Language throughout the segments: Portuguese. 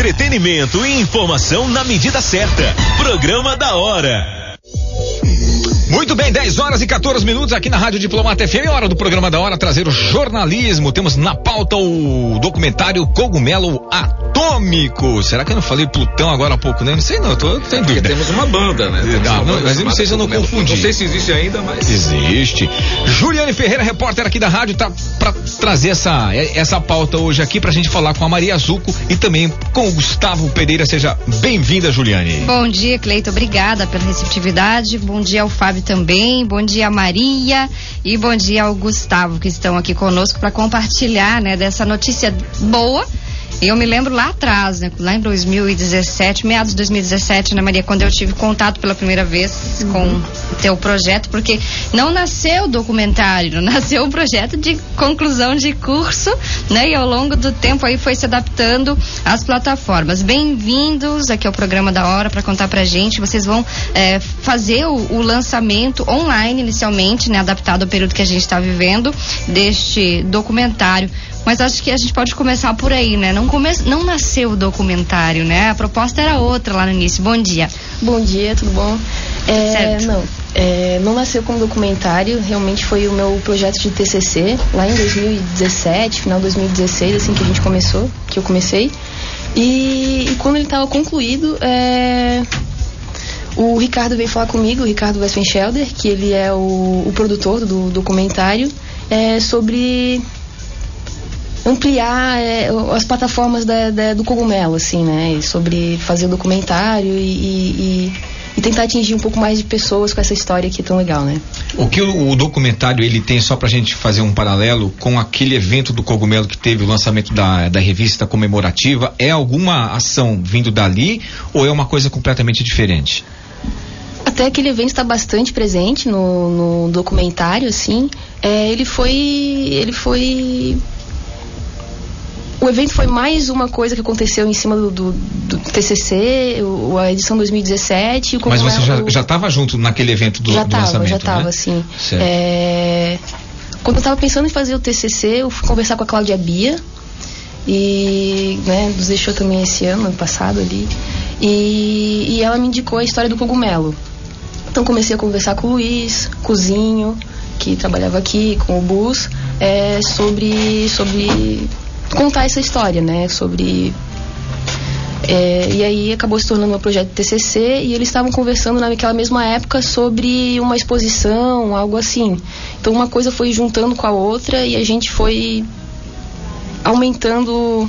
Entretenimento e informação na medida certa. Programa da hora. Muito bem, 10 horas e 14 minutos aqui na Rádio Diplomata FM, hora do programa da hora trazer o jornalismo. Temos na pauta o documentário Cogumelo Atômico. Será que eu não falei Plutão agora há pouco, né? Não sei não, eu tô sem dúvida. temos uma banda, né? Temos Não, uma não, banda mas eu não sei se eu não confundi. Não sei se existe ainda, mas. Existe. Juliane Ferreira, repórter aqui da rádio, tá pra trazer essa, essa pauta hoje aqui pra gente falar com a Maria Zuco e também com o Gustavo Pereira. Seja bem-vinda, Juliane. Bom dia, Cleito. Obrigada pela receptividade. Bom dia ao Fábio também. Bom dia, Maria. E bom dia ao Gustavo, que estão aqui conosco para compartilhar né, dessa notícia boa. E eu me lembro lá atrás, né, lá em 2017, meados de 2017, né, Maria, quando eu tive contato pela primeira vez com o teu projeto, porque não nasceu o documentário, nasceu o projeto de conclusão de curso, né, e ao longo do tempo aí foi se adaptando às plataformas. Bem-vindos aqui ao programa da hora para contar pra gente. Vocês vão eh, fazer o, o lançamento online inicialmente, né, adaptado ao período que a gente está vivendo deste documentário. Mas acho que a gente pode começar por aí, né? Não, come... não nasceu o documentário, né? A proposta era outra lá no início. Bom dia. Bom dia, tudo bom? É, Certo. Não, é, não nasceu como documentário, realmente foi o meu projeto de TCC, lá em 2017, final de 2016, assim que a gente começou, que eu comecei. E, e quando ele estava concluído, é, o Ricardo veio falar comigo, o Ricardo Westpenschelder, que ele é o, o produtor do documentário, é, sobre ampliar é, as plataformas da- da- do cogumelo, assim, né? E sobre fazer o documentário e, e- e- e tentar atingir um pouco mais de pessoas com essa história que é tão legal, né? O que o, o documentário ele tem, só pra gente fazer um paralelo com aquele evento do Cogumelo que teve o lançamento da, da revista comemorativa, é alguma ação vindo dali ou é uma coisa completamente diferente? Até aquele evento está bastante presente no, no documentário, assim. É, ele foi. Ele foi. O evento foi mais uma coisa que aconteceu em cima do, do- do TCC, o- a edição 2017. e o Mas você já, estava junto naquele evento do, já do tava, lançamento, já tava, né? sim. É, Quando eu tava pensando em fazer o TCC, eu fui conversar com a Cláudia Bia e né, nos deixou também esse ano, ano passado ali. E, e ela me indicou a história do cogumelo. Então comecei a conversar com o Luiz, com o Zinho, que trabalhava aqui, com o Bus, é, sobre, sobre contar essa história, né? Sobre é, e aí acabou se tornando um projeto TCC e eles estavam conversando naquela mesma época sobre uma exposição, algo assim. Então uma coisa foi juntando com a outra e a gente foi aumentando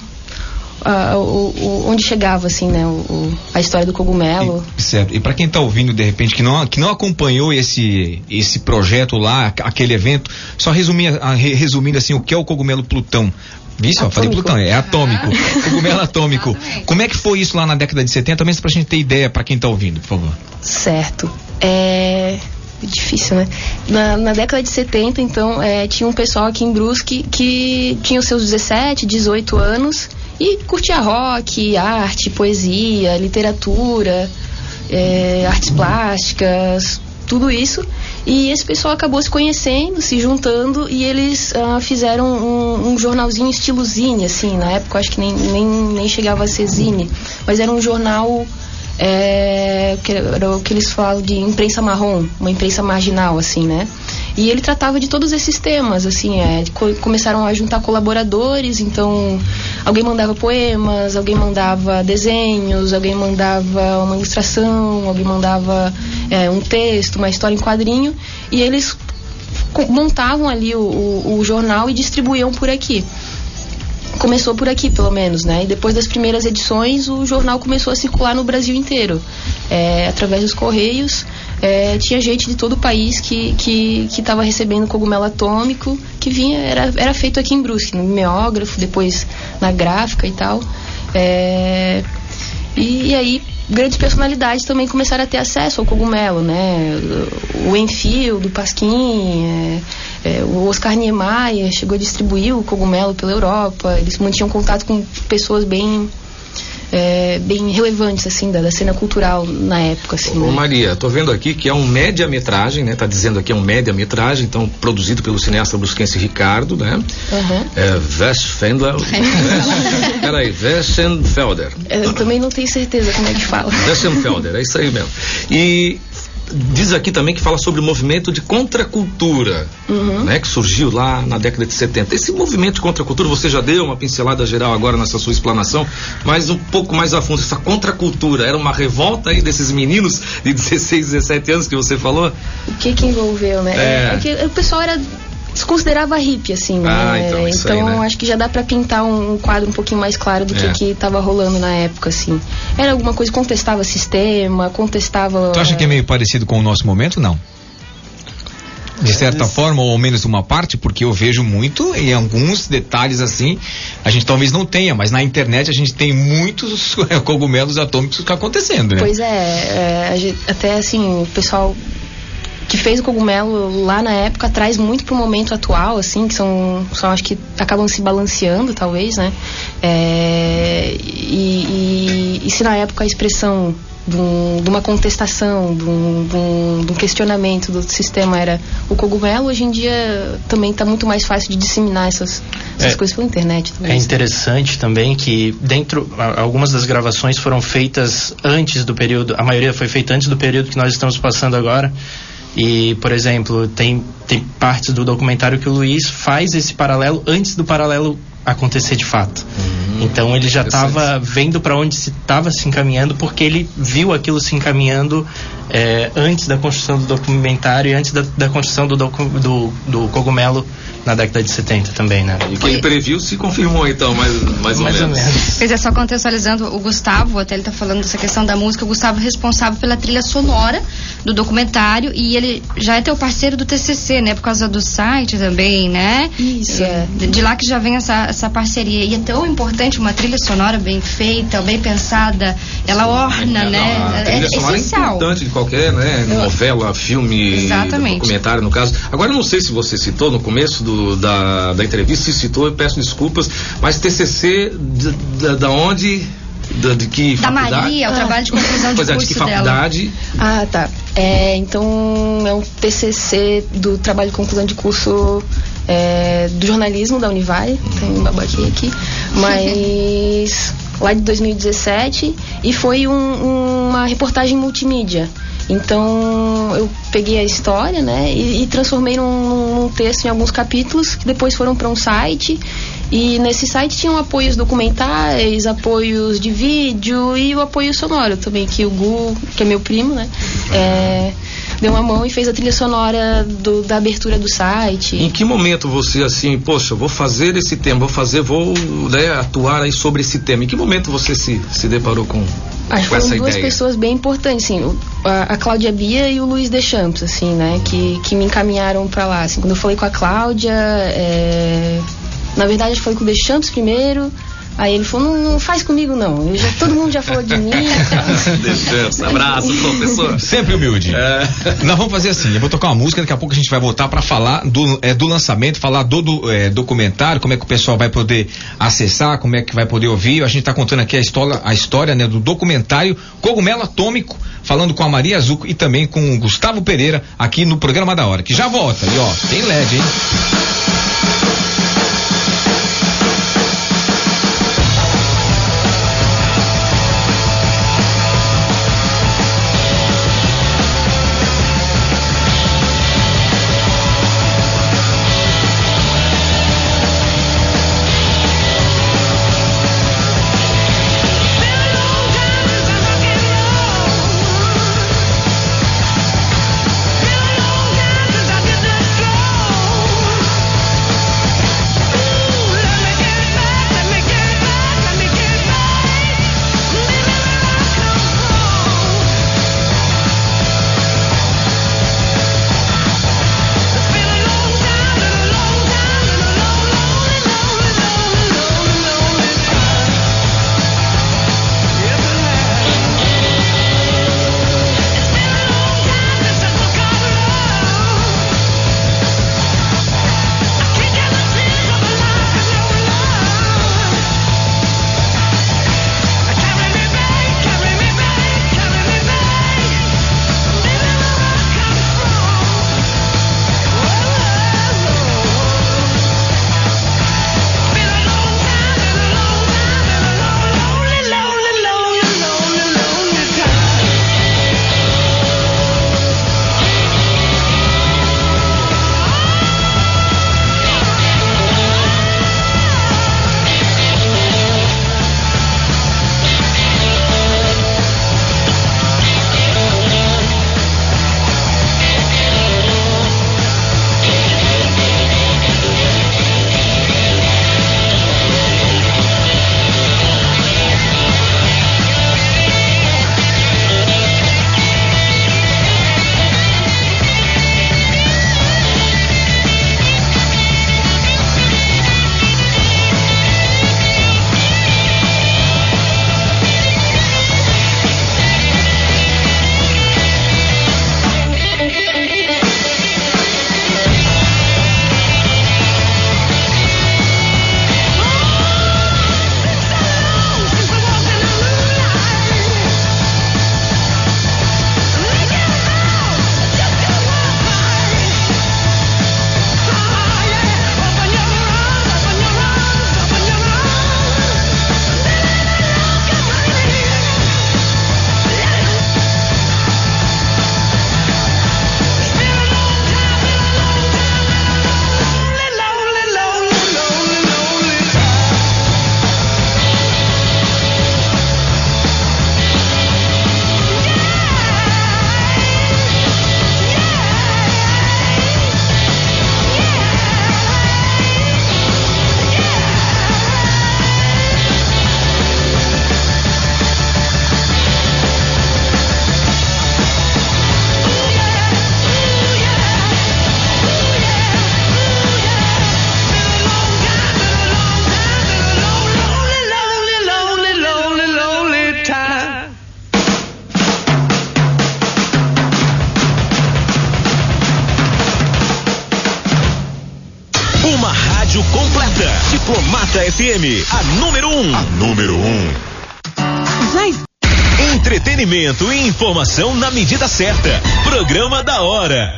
ah, o, o- onde chegava assim, né, o- a história do cogumelo. E, certo. E para quem está ouvindo de repente que não que não acompanhou esse esse projeto lá, aqu- aquele evento, só resumir, re- resumindo assim, o que é o cogumelo Plutão? Vixe, eu falei Atômico. Plutão, é atômico. Cogumelo atômico. Como é que foi isso lá na década de 70? Também pra gente ter ideia para quem está ouvindo, por favor. Certo. É difícil, né? Na, na década de 70, então, é, tinha um pessoal aqui em Brusque que tinha os seus 17, 18 anos e curtia rock, arte, poesia, literatura, é, artes plásticas, tudo isso. E esse pessoal acabou se conhecendo, se juntando e eles ah, fizeram um, um jornalzinho estilo zine, assim. Na época acho que nem, nem, nem chegava a ser zine, mas era um jornal é, que era o que eles falam de imprensa marrom, uma imprensa marginal, assim, né? E ele tratava de todos esses temas, assim, é, co- começaram a juntar colaboradores, então alguém mandava poemas, alguém mandava desenhos, alguém mandava uma ilustração, alguém mandava é, um texto, uma história em quadrinho, e eles montavam ali o, o- o jornal e distribuíam por aqui começou por aqui, pelo menos, né? E depois das primeiras edições, o jornal começou a circular no Brasil inteiro, é, através dos correios. É, tinha gente de todo o país que que estava recebendo cogumelo atômico, que vinha era era feito aqui em Brusque, no mimeógrafo, depois na gráfica e tal. É, e, e aí grandes personalidades também começaram a ter acesso ao cogumelo, né? O Enfield, do Pasquim, é, é, o Oscar Niemeyer chegou a distribuir o cogumelo pela Europa. Eles mantinham contato com pessoas bem é, bem relevantes, assim, da, da, cena cultural na época, assim. Ô, né? Maria, tô vendo aqui que é um média-metragem, né? Tá dizendo aqui é um média-metragem, então produzido pelo cineasta brusquense Ricardo, né? Uhum. É, Westfendler. Peraí, Westenfelder. Eu também não tenho certeza como é que fala. Westenfelder, é isso aí mesmo. E diz aqui também que fala sobre o movimento de contracultura, uhum. né, que surgiu lá na década de 70. Esse movimento de contracultura, você já deu uma pincelada geral agora nessa sua explanação, mas um pouco mais a fundo, essa contracultura era uma revolta aí desses meninos de 16, 17 anos que você falou? O que que envolveu, né? É, é que o pessoal era se considerava hippie, assim, né? Ah, então, então aí, né? acho que já dá para pintar um, um, quadro um pouquinho mais claro do é. que que tava rolando na época, assim. Era alguma coisa, contestava sistema, contestava... Tu acha que é meio parecido com o nosso momento, não? de certa forma, ou menos uma parte, porque eu vejo muito em alguns detalhes assim, a gente talvez não tenha, mas na internet a gente tem muitos cogumelos atômicos acontecendo, né? Pois é, é gente, até assim, o pessoal que fez o cogumelo lá na época traz muito pro momento atual, assim, que são, são acho que acabam se balanceando, talvez, né? É, e, e, e se na época a expressão de, um, de, uma contestação, de um, de, um, de um, questionamento do sistema era o cogumelo, hoje em dia também está muito mais fácil de disseminar essas, essas é, coisas pela internet. Talvez. É interessante também que dentro, algumas das gravações foram feitas antes do período, a maioria foi feita antes do período que nós estamos passando agora. E, por exemplo, tem, tem partes do documentário que o Luiz faz esse paralelo antes do paralelo acontecer de fato. Uhum, então ele já estava vendo para onde se estava se encaminhando porque ele viu aquilo se encaminhando é, antes da construção do documentário e antes da, da construção do, do, do cogumelo na década de 70 também, né? E quem previu se confirmou então, mais, mais, ou, mais menos. ou menos. Pois é, só contextualizando, o Gustavo, até ele tá falando dessa questão da música, o Gustavo é responsável pela trilha sonora do documentário e ele já é teu parceiro do TCC, né? Por causa do site também, né? Isso. É, de lá que já vem essa, essa parceria. E é tão importante uma trilha sonora bem feita, bem pensada, ela orna, é, né? A trilha é, sonora é essencial. é importante de qualquer, né? Novela, filme, Exatamente. documentário, no caso. Agora, eu não sei se você citou no começo do do, da, da entrevista, se citou, eu peço desculpas, mas TCC, da, da onde da, de que da faculdade? Maria, o ah. trabalho de conclusão de pois curso é, de que faculdade? Dela. Ah, tá. É, então é um TCC do trabalho de conclusão de curso é, do jornalismo da Univale, tem um babaquinho aqui, mas lá de 2017 e foi um, uma reportagem multimídia. Então eu peguei a história, né, e, e transformei num, num, texto em alguns capítulos que depois foram para um site. E nesse site tinham apoios documentais, apoios de vídeo e o apoio sonoro também, que o Gu, que é meu primo, né, é, deu uma mão e fez a trilha sonora do, da abertura do site. Em que momento você assim, poxa, vou fazer esse tema, vou fazer, vou né, atuar aí sobre esse tema? Em que momento você se, se deparou com, Acho que foram duas pessoas bem importantes, assim, a, a Cláudia Bia e o Luiz Deschamps, assim, né, que, que me encaminharam para lá. Assim, quando eu falei com a Cláudia, é, na verdade, foi com o Deschamps primeiro, Aí ele falou, não, não faz comigo não. Já, todo mundo já falou de mim. Então... abraço, professor. Sempre humilde. É. Nós vamos fazer assim, eu vou tocar uma música, daqui a pouco a gente vai voltar para falar do, é, do lançamento, falar do, do é, documentário, como é que o pessoal vai poder acessar, como é que vai poder ouvir. A gente está contando aqui a história, a história né, do documentário Cogumelo Atômico, falando com a Maria Azuco e também com o Gustavo Pereira aqui no programa da hora, que já volta. E ó, tem LED, hein? FM, a número 1. Um. A número 1. Um. Entretenimento e informação na medida certa. Programa da hora.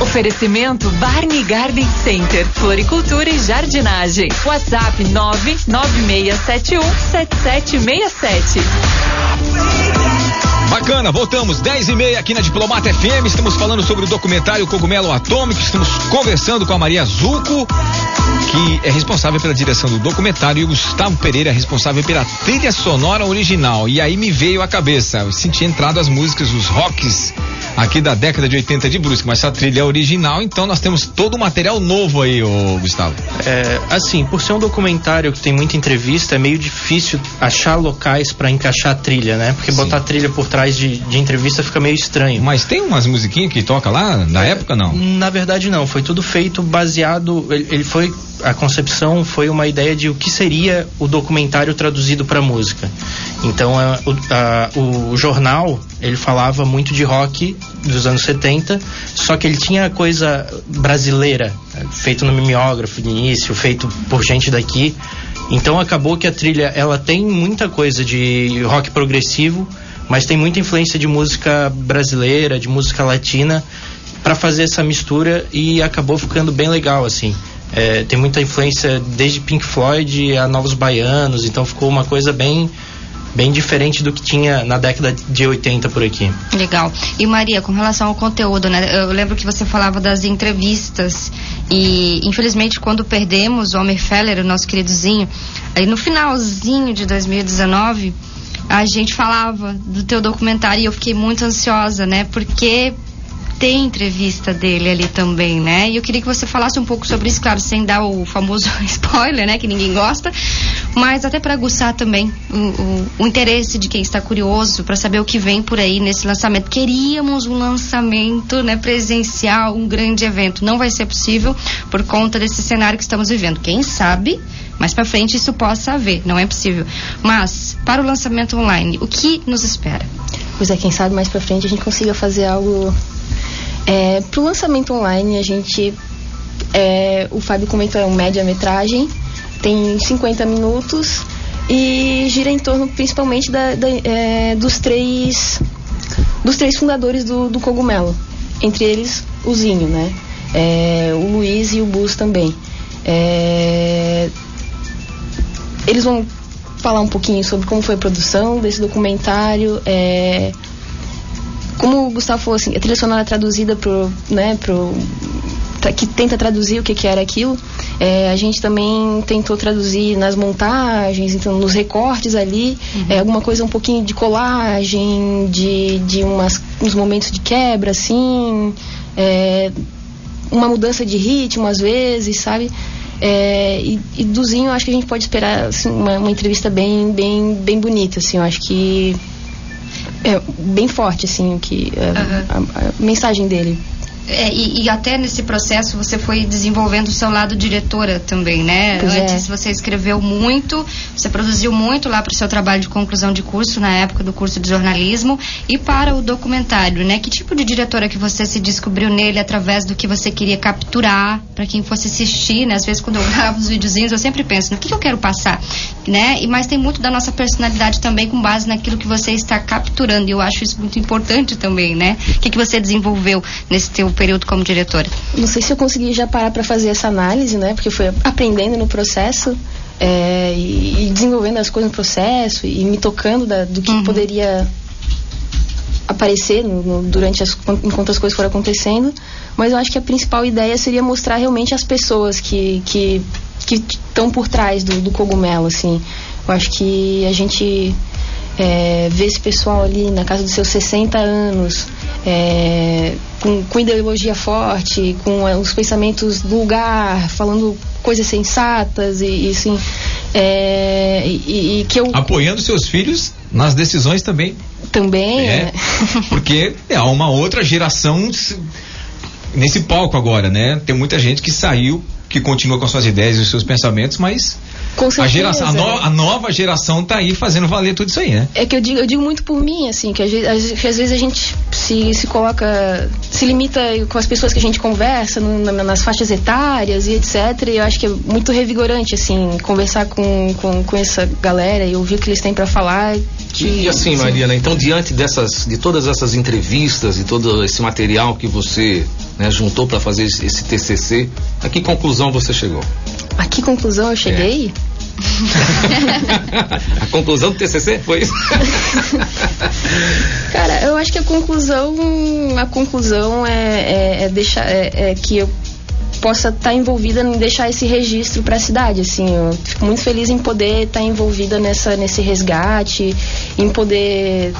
Oferecimento Barney Garden Center, Floricultura e Jardinagem. WhatsApp 99671 7767. Bacana, voltamos 10 e meia aqui na Diplomata FM. Estamos falando sobre o documentário Cogumelo Atômico. Estamos conversando com a Maria Zuco, que é responsável pela direção do documentário, e o Gustavo Pereira é responsável pela trilha sonora original. E aí me veio a cabeça, eu senti entrado as músicas, os rocks aqui da década de 80 de Brusque, mas essa trilha é original, então nós temos todo o material novo aí, ô Gustavo. É, assim, por ser um documentário que tem muita entrevista, é meio difícil achar locais para encaixar a trilha, né? Porque Sim. botar a trilha por trás de, de entrevista fica meio estranho. Mas tem umas musiquinhas que toca lá na é, época, não? Na verdade não, foi tudo feito baseado, ele, ele foi a concepção foi uma ideia de o que seria o documentário traduzido para música. Então, a, a, o jornal, ele falava muito de rock dos anos 70, só que ele tinha coisa brasileira, feito no mimeógrafo de início, feito por gente daqui. Então, acabou que a trilha, ela tem muita coisa de rock progressivo, mas tem muita influência de música brasileira, de música latina, para fazer essa mistura e acabou ficando bem legal, assim. É, tem muita influência desde Pink Floyd a Novos Baianos, então ficou uma coisa bem bem diferente do que tinha na década de 80 por aqui. Legal. E Maria, com relação ao conteúdo, né? Eu lembro que você falava das entrevistas e infelizmente quando perdemos o Homer Feller, o nosso queridozinho, aí no finalzinho de 2019, a gente falava do teu documentário e eu fiquei muito ansiosa, né? Porque tem entrevista dele ali também, né? E eu queria que você falasse um pouco sobre isso, claro, sem dar o famoso spoiler, né? Que ninguém gosta, mas até para aguçar também o, o, o, interesse de quem está curioso para saber o que vem por aí nesse lançamento. Queríamos um lançamento, né? Presencial, um grande evento. Não vai ser possível por conta desse cenário que estamos vivendo. Quem sabe mais para frente isso possa haver, não é possível. Mas para o lançamento online, o que nos espera? Pois é, quem sabe mais para frente a gente consiga fazer algo é, Para o lançamento online, a gente. É, o Fábio comentou, é um média-metragem, tem 50 minutos e gira em torno principalmente da, da, é, dos três dos três fundadores do, do cogumelo. Entre eles, o Zinho, né? É, o Luiz e o Bus também. É, eles vão falar um pouquinho sobre como foi a produção desse documentário, é, como o Gustavo falou assim, a trilha sonora traduzida pro, né, pro que tenta traduzir o que, que era aquilo. É, a gente também tentou traduzir nas montagens, então nos recortes ali, uhum. é, alguma coisa um pouquinho de colagem, de, de umas, uns momentos de quebra, assim, é, uma mudança de ritmo às vezes, sabe? É, e, e dozinho eu acho que a gente pode esperar assim, uma, uma entrevista bem, bem, bem bonita, assim, eu acho que é bem forte, assim, que, uhum. a, a mensagem dele. É, e, e, até nesse processo você foi desenvolvendo o seu lado diretora também, né? Pois é. Antes é. você escreveu muito, você produziu muito lá para o seu trabalho de conclusão de curso, na época do curso de jornalismo, e para o documentário, né? Que tipo de diretora que você se descobriu nele através do que você queria capturar para quem fosse assistir, né? Às vezes quando eu gravo os videozinhos eu sempre penso no que, que eu quero passar, né? E, mas tem muito da nossa personalidade também com base naquilo que você está capturando, e eu acho isso muito importante também, né? O que, que você desenvolveu nesse teu período como diretora? Não sei se eu consegui já parar para fazer essa análise, né? Porque foi aprendendo no processo é, e, e, desenvolvendo as coisas no processo e me tocando da, do que uhum. poderia aparecer no, no, durante as, enquanto as coisas foram acontecendo. Mas eu acho que a principal ideia seria mostrar realmente as pessoas que que estão por trás do, do cogumelo, assim. Eu acho que a gente é, ver esse pessoal ali na casa dos seus 60 anos, é, com, com ideologia forte, com é, os pensamentos do lugar, falando coisas sensatas e, e assim. É, e, e, que eu... Apoiando seus filhos nas decisões também. Também. É, né? porque é uma outra geração nesse palco agora, né? Tem muita gente que saiu, que continua com suas ideias e os seus pensamentos, mas Com A, certeza. geração, a, no- a nova geração tá aí fazendo valer tudo isso aí, né? É que eu digo, eu digo muito por mim, assim, que às- que às vezes a gente se, se coloca, se limita com as pessoas que a gente conversa, no- na- nas faixas etárias e etc. E eu acho que é muito revigorante, assim, conversar com, com, com essa galera e ouvir o que eles têm pra falar. Que, E assim, Mariana, então diante dessas, de todas essas entrevistas e todo esse material que você né, juntou para fazer esse, TCC, a que conclusão você chegou? A que conclusão eu cheguei? a conclusão do TCC foi isso? Cara, eu acho que a conclusão, a conclusão é, é, é deixar, é, é que eu possa estar envolvida em deixar esse registro para a cidade, assim, eu fico muito feliz em poder estar envolvida nessa nesse resgate, em poder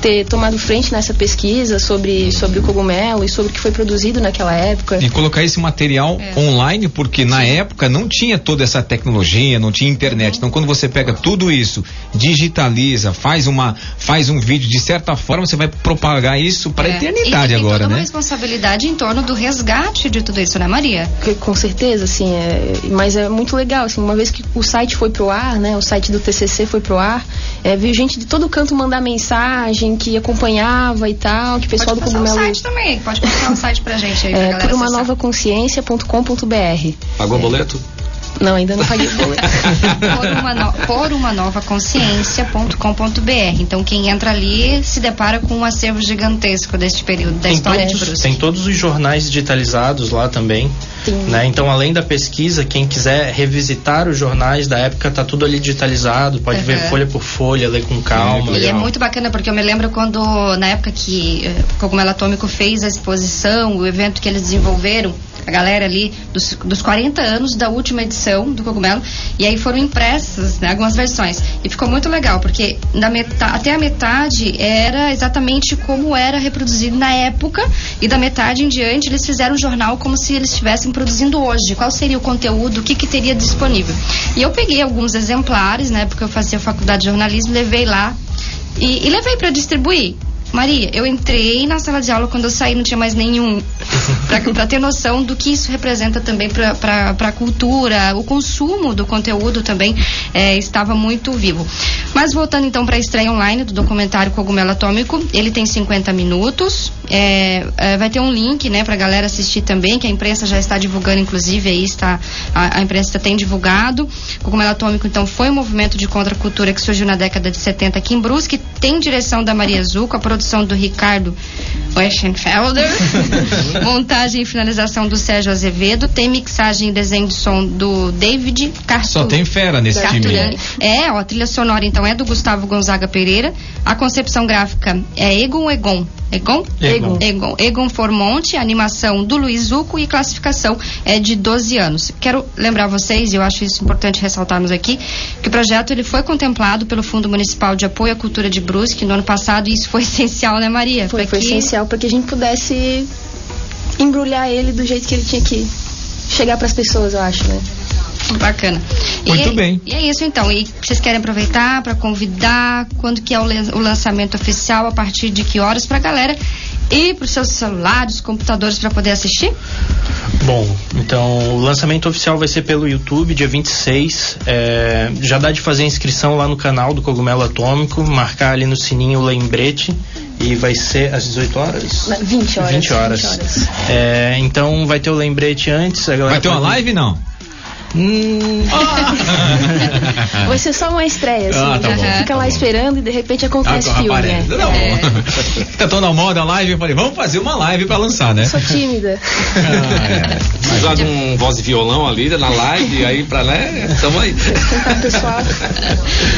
ter tomado frente nessa pesquisa sobre sobre o cogumelo e sobre o que foi produzido naquela época. E colocar esse material É. online, porque na época não tinha toda essa tecnologia, não tinha internet. Então quando você pega tudo isso, digitaliza, faz uma faz um vídeo, de certa forma você vai propagar isso para a É, eternidade e agora, toda uma né? responsabilidade em torno do resgate de tudo isso, né, Maria? Que, com certeza, assim, é, mas é muito legal, assim, uma vez que o site foi pro ar, né, o site do TCC foi pro ar, é, veio gente de todo canto mandar mensagem, que acompanhava e tal, que o pessoal pode do passar o Cogumelo... site também, pode passar o site pra gente aí, pra É, galera por uma acessar. nova consciência.com.br. Pagou o boleto? Não, ainda não paguei o boleto. por uma, no, por uma nova consciência.com.br. Então quem entra ali se depara com um acervo gigantesco deste período da Tem história de todos, Brusque. tem todos os jornais digitalizados lá também. Sim. Né? Então, além da pesquisa, quem quiser revisitar os jornais da época, tá tudo ali digitalizado, pode ver Uhum. folha por folha, ler com calma. E é muito bacana porque eu me lembro quando, na época que eh, o Cogumelo Atômico fez a exposição, o evento que eles desenvolveram, a galera ali dos, dos 40 anos da última edição do Cogumelo, e aí foram impressas né, algumas versões. E ficou muito legal, porque na meta, até a metade era exatamente como era reproduzido na época, e da metade em diante eles fizeram um jornal como se eles estivessem produzindo hoje. Qual seria o conteúdo, o que, que teria disponível. E eu peguei alguns exemplares, né, porque eu fazia faculdade de jornalismo, levei lá e, e levei para distribuir. Maria, eu entrei na sala de aula quando eu saí não tinha mais nenhum. Para ter noção do que isso representa também para a cultura, o consumo do conteúdo também é, estava muito vivo. Mas voltando então para a estreia online do documentário Cogumelo Atômico, ele tem 50 minutos. é, é, vai ter um link né, para a galera assistir também, que a imprensa já está divulgando, inclusive, aí está, a, a imprensa tem divulgado. Cogumelo Atômico, então, foi um movimento de contracultura que surgiu na década de 70 aqui em Brusque, tem direção da Maria Azul, com a produção do Ricardo Weschenfelder, montagem e finalização do Sérgio Azevedo, tem mixagem e desenho de som do David Cartu. Só tem fera nesse time. Carturani. É, ó, a trilha sonora então é do Gustavo Gonzaga Pereira. A concepção gráfica é Egon Egon. Egon? Egon. Egon. Egon Formonte, animação do Luiz Zuco e classificação é de 12 anos. Quero lembrar vocês, e eu acho isso importante ressaltarmos aqui, que o projeto ele foi contemplado pelo Fundo Municipal de Apoio à Cultura de Brusque no ano passado e isso foi essencial, né, Maria? Foi, foi que- essencial para que a gente pudesse embrulhar ele do jeito que ele tinha que chegar para as pessoas, eu acho, né? Bacana. Muito e, bem. E é isso então. E vocês querem aproveitar para convidar quando que é o, o lançamento oficial, a partir de que horas pra galera ir pros seus celulares, computadores para poder assistir? Bom, então o lançamento oficial vai ser pelo YouTube, dia 26. É, já dá de fazer a inscrição lá no canal do Cogumelo Atômico, marcar ali no sininho o lembrete e vai ser às 18 horas? Na- 20 horas. 20 horas. 20 horas. É, então vai ter o lembrete antes. A galera Vai ter uma pode- live, não? Hum, Vai ser só uma estreia, assim. Ah, tá já bom, fica tá lá bom. esperando e de repente Ah, acontece filme, né? Não. Tá tão na moda a live, eu falei, vamos fazer uma live pra lançar, né? Sou tímida. Ah, de um voz e violão ali na live, aí pra né? Tamo aí. Então, pessoal,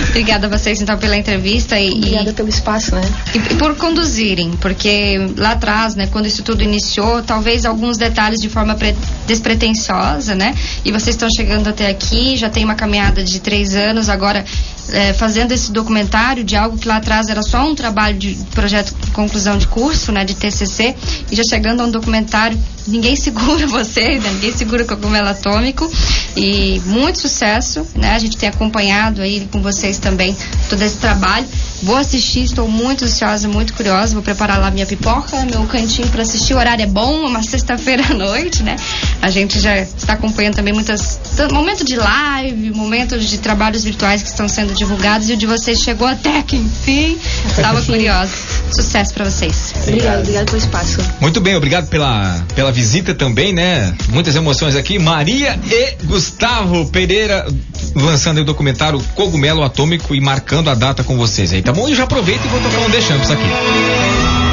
Obrigada a vocês então pela entrevista e, e- obrigada pelo espaço, né? e por conduzirem, porque lá atrás, né, quando isso tudo iniciou, talvez alguns detalhes de forma pre- despretensiosa, né? E vocês estão chegando até aqui, já tem uma caminhada de três anos, agora é, fazendo esse documentário de algo que lá atrás era só um trabalho de projeto de conclusão de curso, né, de TCC, e já chegando a um documentário, ninguém segura vocês, né, ninguém segura o cogumelo atômico, e muito sucesso, né? A gente tem acompanhado aí com vocês também todo esse trabalho. Vou assistir, estou muito ansiosa, muito curiosa. Vou preparar lá minha pipoca, meu cantinho para assistir. O horário é bom, uma sexta-feira à noite, né? A gente já está acompanhando também muitas. Momento de live, momentos de trabalhos virtuais que estão sendo divulgados e o de vocês chegou até que enfim. Estava curiosa. Sucesso para vocês. Obrigado, obrigado pelo espaço. Muito bem, obrigado pela, pela visita também, né? Muitas emoções aqui. Maria e Gustavo Pereira lançando o documentário Cogumelo Atômico e marcando a data com vocês aí, tá bom? E já aproveito e vou tocar um The Champs aqui.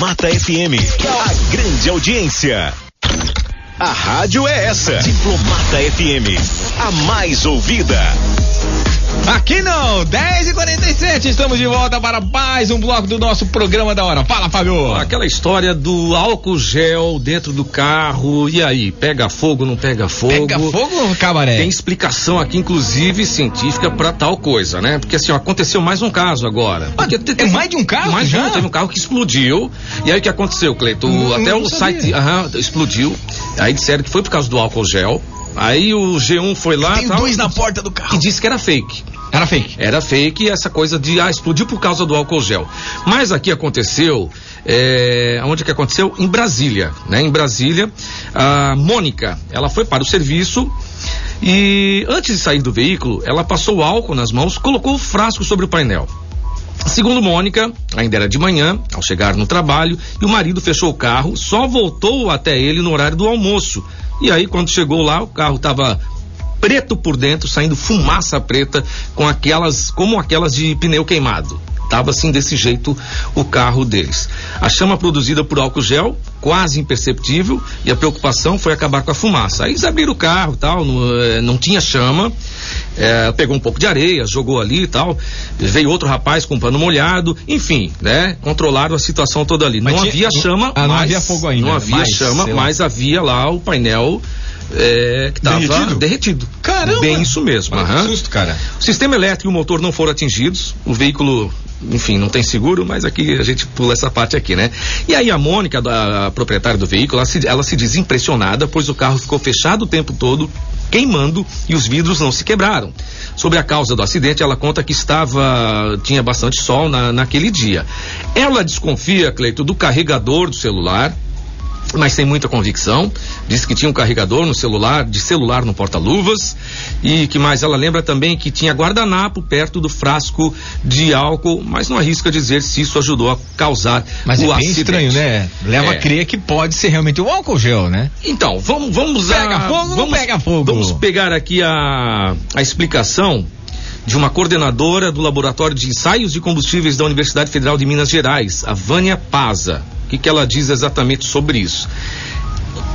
Diplomata FM. A grande audiência. A rádio é essa. Diplomata FM. A mais ouvida. Aqui não, 10 e 47 estamos de volta para mais um bloco do nosso programa da hora. Fala, Fábio. Aquela história do álcool gel dentro do carro, e aí, pega fogo, não pega fogo? Pega fogo, cabaré? Tem explicação aqui, inclusive científica, pra tal coisa, né? Porque assim, ó, aconteceu mais um caso agora. Porque te- é mais de um caso Mais de já? um, teve um carro que explodiu. E aí o que aconteceu, Cleito? Hum, Até não o sabia. site aham, explodiu. Aí disseram que foi por causa do álcool gel. Aí o G1 foi lá Tem tal, dois na porta do e carro. disse que era fake. Era fake. Era fake essa coisa de ah, explodiu por causa do álcool gel. Mas aqui aconteceu, é, onde que aconteceu? Em Brasília, né? Em Brasília, a Mônica, ela foi para o serviço e antes de sair do veículo, ela passou o álcool nas mãos, colocou o frasco sobre o painel. Segundo Mônica, ainda era de manhã, ao chegar no trabalho, e o marido fechou o carro, só voltou até ele no horário do almoço. E aí, quando chegou lá, o carro estava preto por dentro, saindo fumaça preta, com aquelas, como aquelas de pneu queimado. Tava assim desse jeito o carro deles. A chama produzida por álcool gel, quase imperceptível, e a preocupação foi acabar com a fumaça. Aí eles abriram o carro, tal, não, eh, não tinha chama. eh, pegou um pouco de areia, jogou ali e tal. Veio outro rapaz com um pano molhado, enfim, né? Controlaram a situação toda ali. Mas não tinha- havia chama, ah, não mas- havia fogo ainda, Não havia mas, chama, mas havia lá o painel eh, que estava Derretido? derretido. Caramba! Bem isso mesmo. Olha que susto, cara. O sistema elétrico e o motor não foram atingidos. O veículo, enfim, não tem seguro, mas aqui a gente pula essa parte aqui, né? E aí a Mônica, da a proprietária do veículo, ela se, ela se diz impressionada, pois o carro ficou fechado o tempo todo, queimando e os vidros não se quebraram. Sobre a causa do acidente, ela conta que estava tinha bastante sol na, naquele dia. Ela desconfia, Cleito, do carregador do celular mas tem muita convicção. Disse que tinha um carregador no celular, de celular no porta-luvas. E que mais? Ela lembra também que tinha guardanapo perto do frasco de álcool, mas não arrisca dizer se isso ajudou a causar Mas o é bem acidente. estranho, né? Leva É. a crer que pode ser realmente o álcool gel, né? Então, vamos, vamos usar. Pega fogo ou não vamos, pega fogo? Vamos pegar aqui a, a explicação de uma coordenadora do Laboratório de Ensaios de Combustíveis da Universidade Federal de Minas Gerais, a Vânia Paza. Que, que ela diz exatamente sobre isso?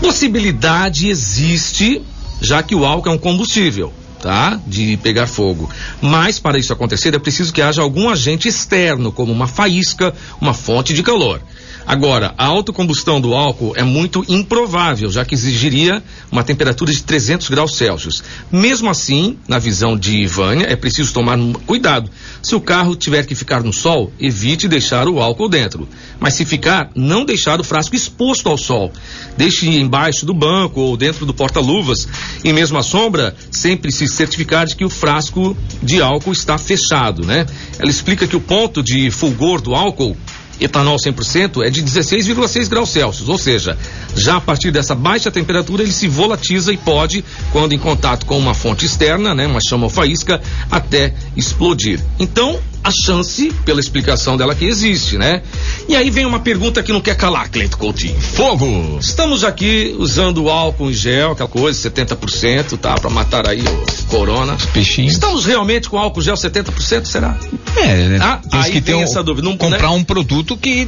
Possibilidade existe, já que o álcool é um combustível. Tá? De pegar fogo. Mas para isso acontecer é preciso que haja algum agente externo, como uma faísca, uma fonte de calor. Agora, a autocombustão do álcool é muito improvável, já que exigiria uma temperatura de 300 graus Celsius. Mesmo assim, na visão de Vânia, é preciso tomar cuidado. Se o carro tiver que ficar no sol, evite deixar o álcool dentro. Mas se ficar, não deixar o frasco exposto ao sol. Deixe embaixo do banco ou dentro do porta-luvas. E mesmo à sombra, sempre se certificar de que o frasco de álcool está fechado, né? Ela explica que o ponto de fulgor do álcool etanol 100% é de 16,6 graus Celsius, ou seja, já a partir dessa baixa temperatura ele se volatiza e pode, quando em contato com uma fonte externa, né, uma chama ou faísca, até explodir. Então, a chance, pela explicação dela, que existe, né? E aí vem uma pergunta que não quer calar, Cleito Coutinho. Fogo! Estamos aqui usando álcool em gel, aquela coisa, 70%, tá? Pra matar aí o corona. Peixinhos. Estamos realmente com álcool gel 70%, será? É, né? Ah, aí que tem um, essa dúvida. Não- comprar né? um produto que,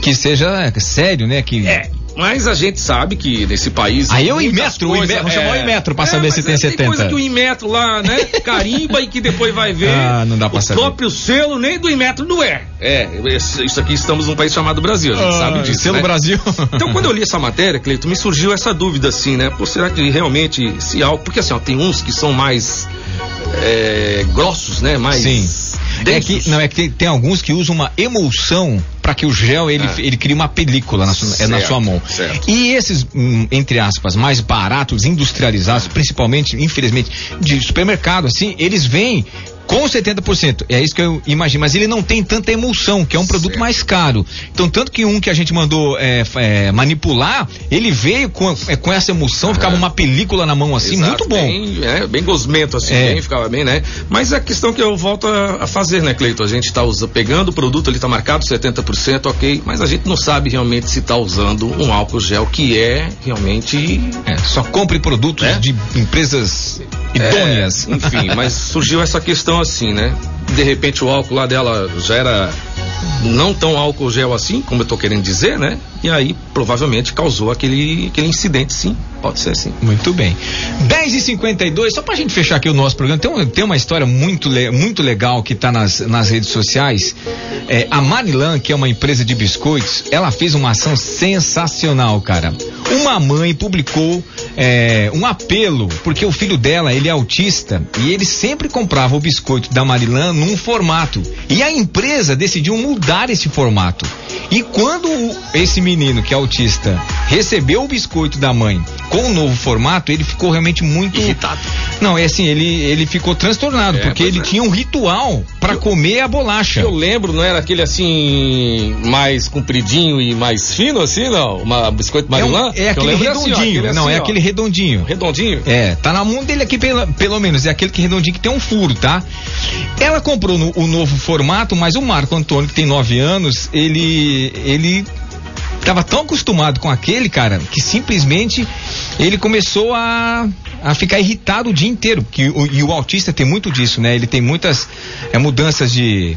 que seja sério, né? Que, É, mas a gente sabe que nesse país. Aí é o Inmetro, o coisas- Inmetro, vamos chamar o Inmetro pra saber mas se tem é, 70. coisa que o Inmetro lá, né? Carimba e que depois vai ver. Ah, não dá pra o saber. próprio selo nem do Inmetro não é. É, isso aqui estamos num país chamado Brasil, a gente Ah, sabe disso. selo né? Brasil. Então, quando eu li essa matéria, Cleito, me surgiu essa dúvida, assim, né? Pô, será que realmente se álcool. Porque assim, ó, tem uns que são mais é, grossos, né? Mais. Sim. É densos. que, não, é que tem, tem alguns que usam uma emulsão para que o gel ele, Ah. ele crie uma película na sua, é na Certo, sua mão. certo. E esses, hum, entre aspas, mais baratos, industrializados, principalmente, infelizmente, de supermercado, assim, eles vêm com 70%. É isso que eu imagino. Mas ele não tem tanta emulsão, que é um produto Certo. mais caro. Então, tanto que um que a gente mandou é, é, manipular, ele veio com, é, com essa emulsão, ficava uma película na mão assim, Exato, muito bom. Bem, é, bem gosmento, assim, É. bem, ficava bem, né? Mas a questão que eu volto a, a fazer, né, Cleito? A gente tá usa, pegando o produto, ele tá marcado 70%, ok, mas a gente não sabe realmente se tá usando um álcool gel que é realmente. É, só compre produtos É? de empresas idôneas. É, enfim, mas surgiu essa questão assim, né? De repente o álcool lá dela já era não tão álcool gel assim, como eu tô querendo dizer, né? E aí provavelmente causou aquele, aquele incidente, sim. Pode ser assim. Muito bem. 10 e 52 só pra gente fechar aqui o nosso programa, tem, um- tem uma história muito, muito legal que tá nas, nas redes sociais. É, a Marilan, que é uma empresa de biscoitos, ela fez uma ação sensacional, cara. Uma mãe publicou é, um apelo, porque o filho dela, ele é autista, e ele sempre comprava o biscoito da Marilan num formato. E a empresa decidiu mudar esse formato. E quando esse menino que é autista recebeu o biscoito da mãe com o novo formato, ele ficou realmente muito Irritado. Não, é assim, ele ele ficou transtornado, É, porque ele é. tinha um ritual para comer a bolacha. Eu lembro, não era aquele assim, mais compridinho e mais fino, assim, não? Uma biscoito É, um- Marilã? é aquele redondinho, não, é aquele redondinho. redondinho. É, tá na mão dele aqui pelo, pelo menos, é aquele que redondinho que tem um furo, tá? Ela comprou no- o novo formato, mas o Marco Antônio, que tem nove anos, ele ele tava tão acostumado com aquele, cara, que simplesmente ele começou a, a ficar irritado o dia inteiro. Que, o, e o autista tem muito disso, né? Ele tem muitas é, mudanças de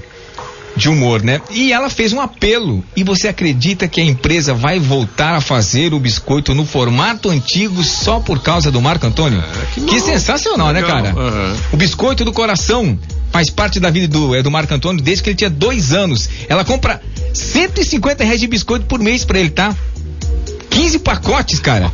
de humor, né? E ela fez um apelo. E você acredita que a empresa vai voltar a fazer o biscoito no formato antigo só por causa do Marco Antônio? que que bom. sensacional, né, Legal. cara? Aham. O biscoito do coração faz parte da vida do, é, do Marco Antônio desde que ele tinha dois anos. Ela compra 150 reais de biscoito por mês pra ele, tá? 15 pacotes, cara.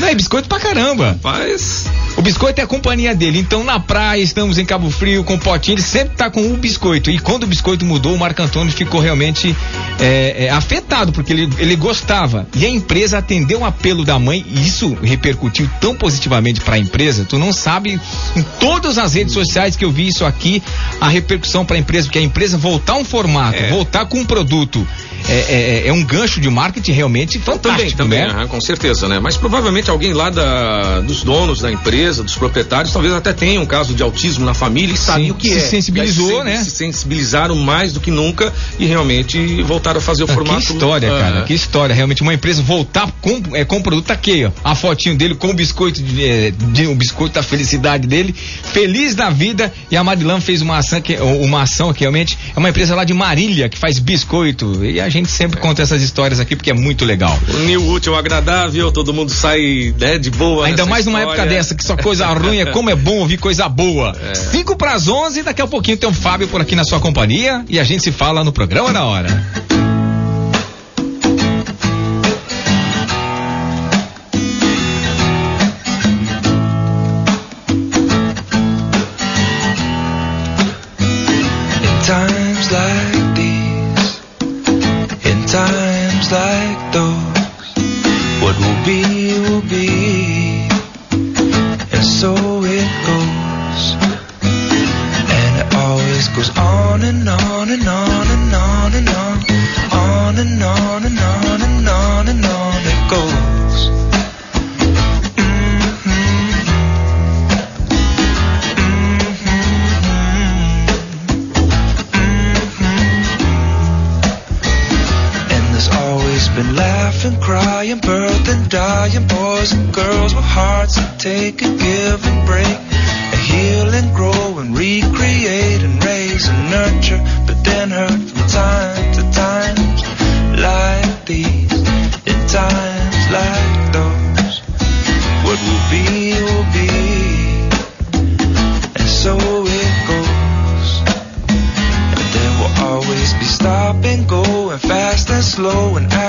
Não, é biscoito pra caramba. Mas. O biscoito é a companhia dele. Então, na praia, estamos em Cabo Frio com o potinho. Ele sempre tá com o biscoito. E quando o biscoito mudou, o Marco Antônio ficou realmente é, é, afetado, porque ele, ele gostava. E a empresa atendeu o apelo da mãe. E isso repercutiu tão positivamente para a empresa. Tu não sabe, em todas as redes sociais que eu vi isso aqui, a repercussão para a empresa. Porque a empresa voltar um formato, É. voltar com um produto. É, é- é um gancho de marketing realmente fantástico, Também, também, né? com certeza, né? Mas provavelmente alguém lá da, dos donos da empresa, dos proprietários, talvez até tenha um caso de autismo na família e sabe o que se é. sensibilizou, se- né? Se sensibilizaram mais do que nunca e realmente voltaram a fazer o Ah, formato. Que história, ah, cara. Que história. Realmente, uma empresa voltar com, é, com o produto tá aqui, ó. A fotinho dele com o biscoito, de, é, de- o biscoito da felicidade dele. Feliz da vida. E a Marilã fez uma ação, que, uma ação que realmente é uma empresa lá de Marília que faz biscoito. E a gente sempre conta essas histórias aqui porque é muito legal. Unir o útil ao agradável, todo mundo sai né, de boa. Ainda mais numa história. época dessa que só coisa ruim é como é bom ouvir coisa boa. 5 para as 11, daqui a pouquinho tem o Fábio por aqui na sua companhia e a gente se fala no programa na hora. In times like slow and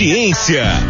audiência.